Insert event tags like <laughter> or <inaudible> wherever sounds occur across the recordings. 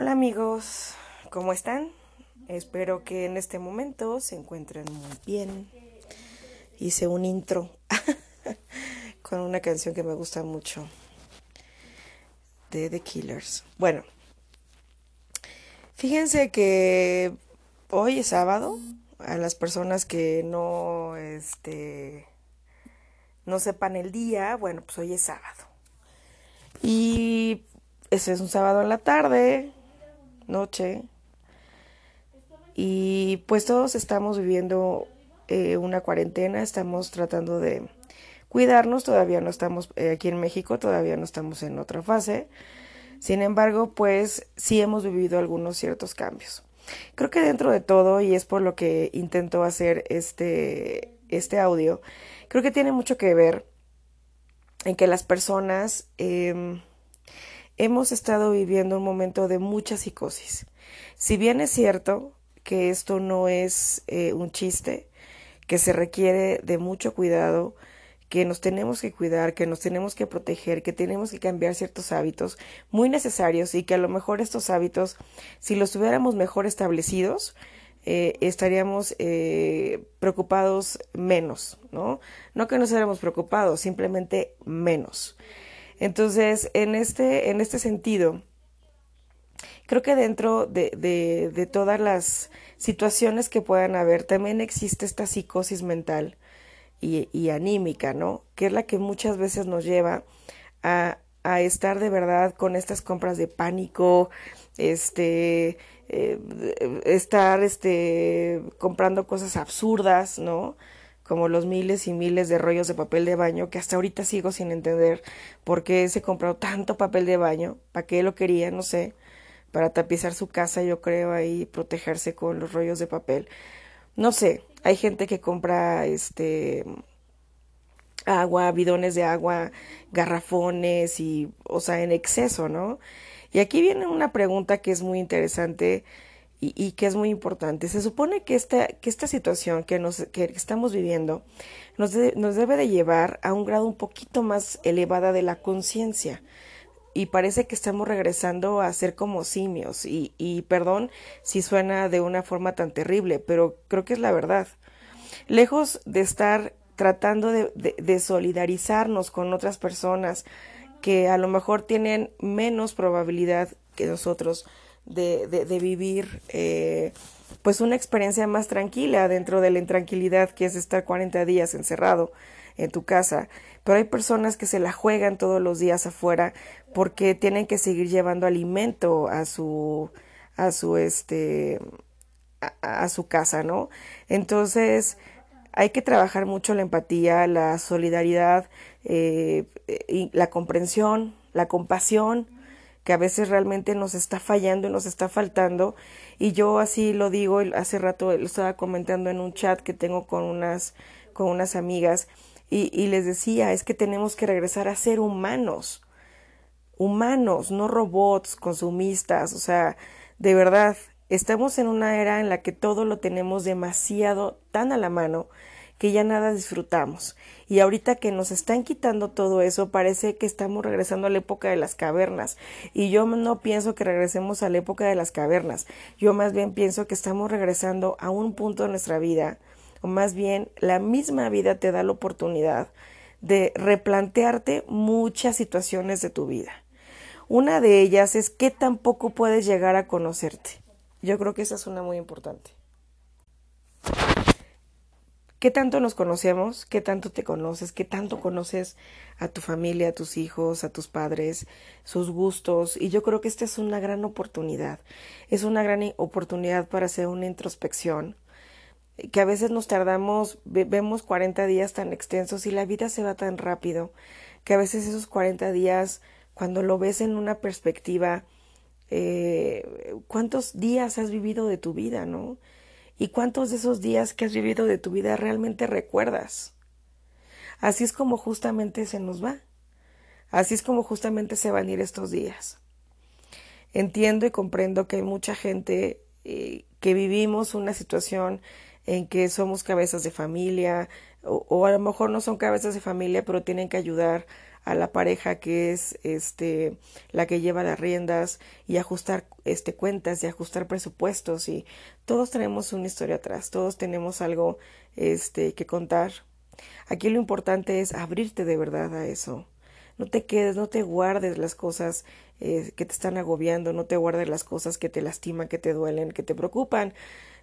Hola amigos, ¿cómo están? Espero que en este momento se encuentren muy bien. Hice un intro <laughs> con una canción que me gusta mucho de The Killers. Bueno, fíjense que hoy es sábado. A las personas que no, este, no sepan el día, bueno, pues hoy es sábado. Y ese es un sábado en la tarde, noche. Y pues todos estamos viviendo eh, una cuarentena, estamos tratando de cuidarnos, todavía no estamos eh, aquí en México, todavía no estamos en otra fase. Sin embargo, pues sí hemos vivido algunos ciertos cambios. Creo que dentro de todo, y es por lo que intento hacer este, este audio, creo que tiene mucho que ver en que las personas eh, hemos estado viviendo un momento de mucha psicosis. Si bien es cierto que esto no es eh, un chiste, que se requiere de mucho cuidado, que nos tenemos que cuidar, que nos tenemos que proteger, que tenemos que cambiar ciertos hábitos muy necesarios y que a lo mejor estos hábitos, si los tuviéramos mejor establecidos, eh, estaríamos eh, preocupados menos, ¿no? No que no seamos preocupados, simplemente menos. Entonces, en este, en este sentido, creo que dentro de, de, de todas las situaciones que puedan haber, también existe esta psicosis mental y, y, anímica, ¿no? Que es la que muchas veces nos lleva a, a estar de verdad con estas compras de pánico, este, eh, estar, este, comprando cosas absurdas, ¿no? Como los miles y miles de rollos de papel de baño, que hasta ahorita sigo sin entender por qué se compró tanto papel de baño, para qué lo quería, no sé, para tapizar su casa, yo creo, ahí protegerse con los rollos de papel. No sé, hay gente que compra este agua, bidones de agua, garrafones y, o sea, en exceso, ¿no? Y aquí viene una pregunta que es muy interesante y, que es muy importante. Se supone que esta, que esta situación que, nos, que estamos viviendo nos, de, nos debe de llevar a un grado un poquito más elevada de la conciencia y parece que estamos regresando a ser como simios y, y perdón si suena de una forma tan terrible, pero creo que es la verdad. Lejos de estar tratando de, de, solidarizarnos con otras personas que a lo mejor tienen menos probabilidad que nosotros de, de vivir eh, pues una experiencia más tranquila dentro de la intranquilidad que es estar 40 días encerrado en tu casa. Pero hay personas que se la juegan todos los días afuera porque tienen que seguir llevando alimento a su a su este a, a su casa, ¿no? Entonces, hay que trabajar mucho la empatía, la solidaridad, eh, y la comprensión, la compasión, que a veces realmente nos está fallando y nos está faltando. Y yo así lo digo, hace rato lo estaba comentando en un chat que tengo con unas, con unas amigas, y, y les decía, es que tenemos que regresar a ser humanos, humanos, no robots, consumistas, o sea, de verdad, Estamos en una era en la que todo lo tenemos demasiado tan a la mano que ya nada disfrutamos. Y ahorita que nos están quitando todo eso, parece que estamos regresando a la época de las cavernas. Y yo no pienso que regresemos a la época de las cavernas. Yo más bien pienso que estamos regresando a un punto de nuestra vida, o más bien la misma vida te da la oportunidad de replantearte muchas situaciones de tu vida. Una de ellas es qué tampoco puedes llegar a conocerte. Yo creo que esa es una muy importante. ¿Qué tanto nos conocemos? ¿Qué tanto te conoces? ¿Qué tanto conoces a tu familia, a tus hijos, a tus padres, sus gustos? Y yo creo que esta es una gran oportunidad. Es una gran oportunidad para hacer una introspección. Que a veces nos tardamos, vemos 40 días tan extensos y la vida se va tan rápido que a veces esos 40 días, cuando lo ves en una perspectiva, eh, cuántos días has vivido de tu vida, ¿no? Y cuántos de esos días que has vivido de tu vida realmente recuerdas. Así es como justamente se nos va. Así es como justamente se van a ir estos días. Entiendo y comprendo que hay mucha gente eh, que vivimos una situación en que somos cabezas de familia o, o, a lo mejor no son cabezas de familia pero tienen que ayudar a la pareja que es este la que lleva las riendas y ajustar este cuentas y ajustar presupuestos y todos tenemos una historia atrás, todos tenemos algo este que contar. Aquí lo importante es abrirte de verdad a eso. No te quedes, no te guardes las cosas eh, que te están agobiando, no te guardes las cosas que te lastiman, que te duelen, que te preocupan,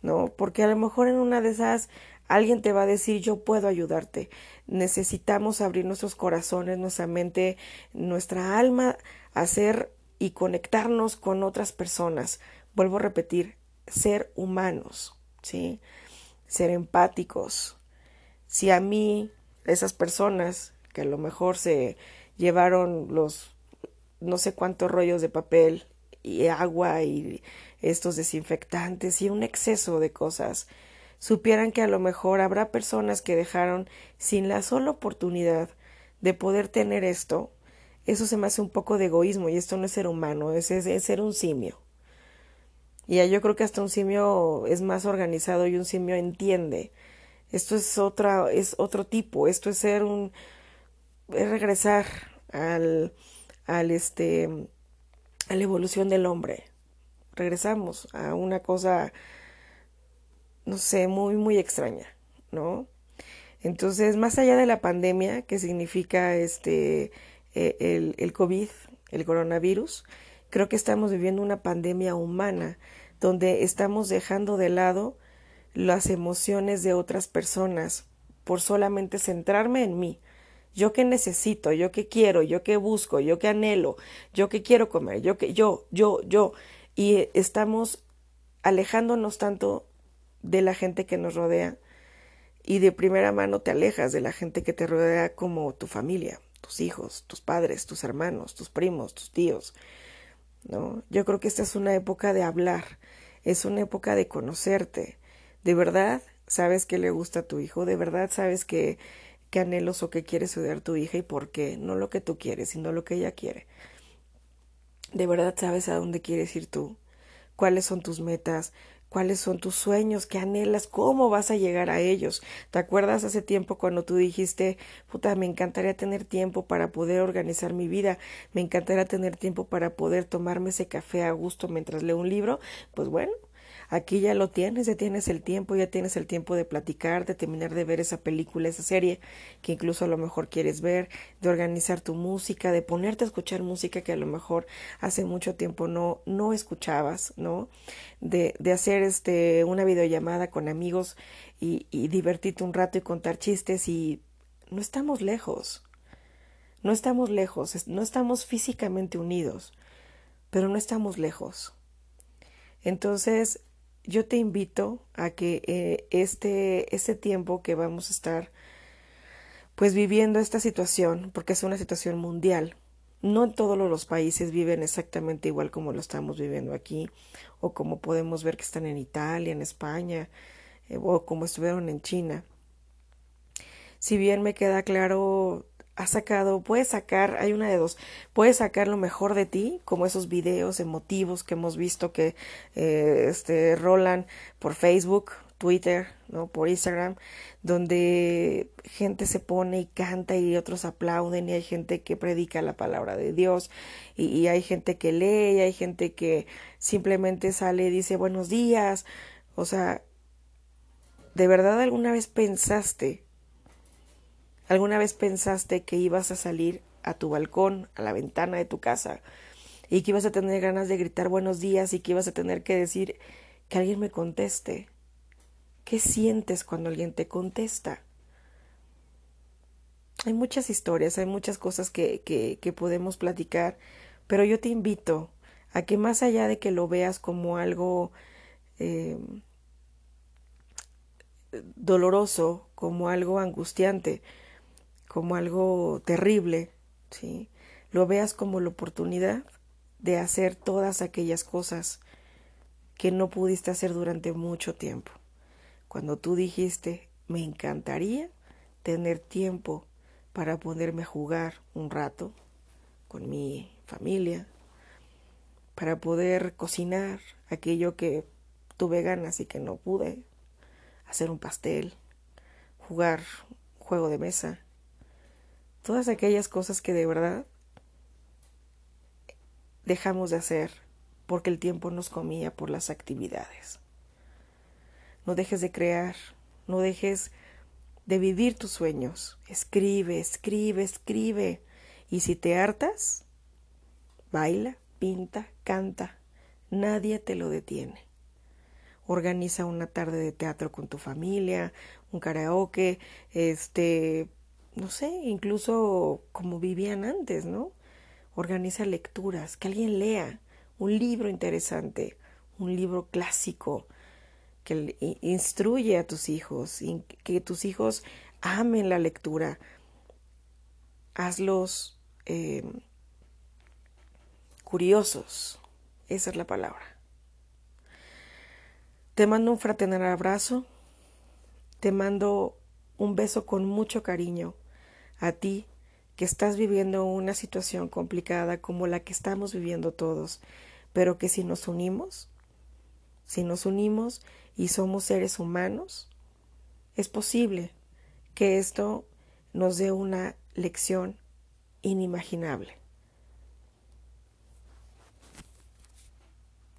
¿no? Porque a lo mejor en una de esas alguien te va a decir yo puedo ayudarte. Necesitamos abrir nuestros corazones, nuestra mente, nuestra alma, hacer y conectarnos con otras personas. Vuelvo a repetir, ser humanos, ¿sí? Ser empáticos. Si a mí, esas personas que a lo mejor se llevaron los no sé cuántos rollos de papel y agua y estos desinfectantes y un exceso de cosas, supieran que a lo mejor habrá personas que dejaron sin la sola oportunidad de poder tener esto, eso se me hace un poco de egoísmo y esto no es ser humano, es, es, ser un simio. Y yo creo que hasta un simio es más organizado y un simio entiende. Esto es otra, es otro tipo, esto es ser un, es regresar al, al este, a la evolución del hombre. Regresamos a una cosa no sé, muy, muy extraña, ¿no? Entonces, más allá de la pandemia, que significa este, e, el, el COVID, el coronavirus, creo que estamos viviendo una pandemia humana, donde estamos dejando de lado las emociones de otras personas por solamente centrarme en mí. Yo qué necesito, yo qué quiero, yo qué busco, yo qué anhelo, yo qué quiero comer, yo qué, yo, yo, yo. Y estamos alejándonos tanto de la gente que nos rodea y de primera mano te alejas de la gente que te rodea como tu familia, tus hijos, tus padres, tus hermanos, tus primos, tus tíos. ¿No? Yo creo que esta es una época de hablar, es una época de conocerte. De verdad sabes que le gusta a tu hijo, de verdad sabes que qué anhelos o qué quiere estudiar tu hija y por qué, no lo que tú quieres, sino lo que ella quiere. De verdad sabes a dónde quieres ir tú, cuáles son tus metas, cuáles son tus sueños, qué anhelas, cómo vas a llegar a ellos. ¿Te acuerdas hace tiempo cuando tú dijiste, puta, me encantaría tener tiempo para poder organizar mi vida, me encantaría tener tiempo para poder tomarme ese café a gusto mientras leo un libro? Pues bueno, Aquí ya lo tienes, ya tienes el tiempo, ya tienes el tiempo de platicar, de terminar de ver esa película, esa serie que incluso a lo mejor quieres ver, de organizar tu música, de ponerte a escuchar música que a lo mejor hace mucho tiempo no, no escuchabas, ¿no? De, de hacer este una videollamada con amigos y, y divertirte un rato y contar chistes y no estamos lejos. No estamos lejos, no estamos físicamente unidos, pero no estamos lejos. Entonces, yo te invito a que eh, este, este tiempo que vamos a estar pues viviendo esta situación, porque es una situación mundial, no en todos los países viven exactamente igual como lo estamos viviendo aquí, o como podemos ver que están en Italia, en España, eh, o como estuvieron en China. Si bien me queda claro has sacado, puedes sacar, hay una de dos, puedes sacar lo mejor de ti, como esos videos emotivos que hemos visto que eh, este, rolan por Facebook, Twitter, ¿no? por Instagram, donde gente se pone y canta y otros aplauden y hay gente que predica la palabra de Dios y, hay gente que lee y hay gente que simplemente sale y dice buenos días, o sea, ¿de verdad alguna vez pensaste ¿Alguna vez pensaste que ibas a salir a tu balcón, a la ventana de tu casa, y que ibas a tener ganas de gritar buenos días y que ibas a tener que decir que alguien me conteste? ¿Qué sientes cuando alguien te contesta? Hay muchas historias, hay muchas cosas que, que, podemos platicar, pero yo te invito a que más allá de que lo veas como algo eh, doloroso, como algo angustiante, como algo terrible, ¿sí? Lo veas como la oportunidad de hacer todas aquellas cosas que no pudiste hacer durante mucho tiempo. Cuando tú dijiste, me encantaría tener tiempo para poderme jugar un rato con mi familia, para poder cocinar aquello que tuve ganas y que no pude, hacer un pastel, jugar un juego de mesa, todas aquellas cosas que de verdad dejamos de hacer porque el tiempo nos comía por las actividades. No dejes de crear, no dejes de vivir tus sueños. Escribe, escribe, escribe. Y si te hartas, baila, pinta, canta. Nadie te lo detiene. Organiza una tarde de teatro con tu familia, un karaoke, este, no sé, incluso como vivían antes, ¿no? Organiza lecturas, que alguien lea un libro interesante, un libro clásico, que instruye a tus hijos, que tus hijos amen la lectura. Hazlos eh, curiosos, esa es la palabra. Te mando un fraternal abrazo, te mando un beso con mucho cariño a ti que estás viviendo una situación complicada como la que estamos viviendo todos, pero que si nos unimos, si nos unimos y somos seres humanos, es posible que esto nos dé una lección inimaginable.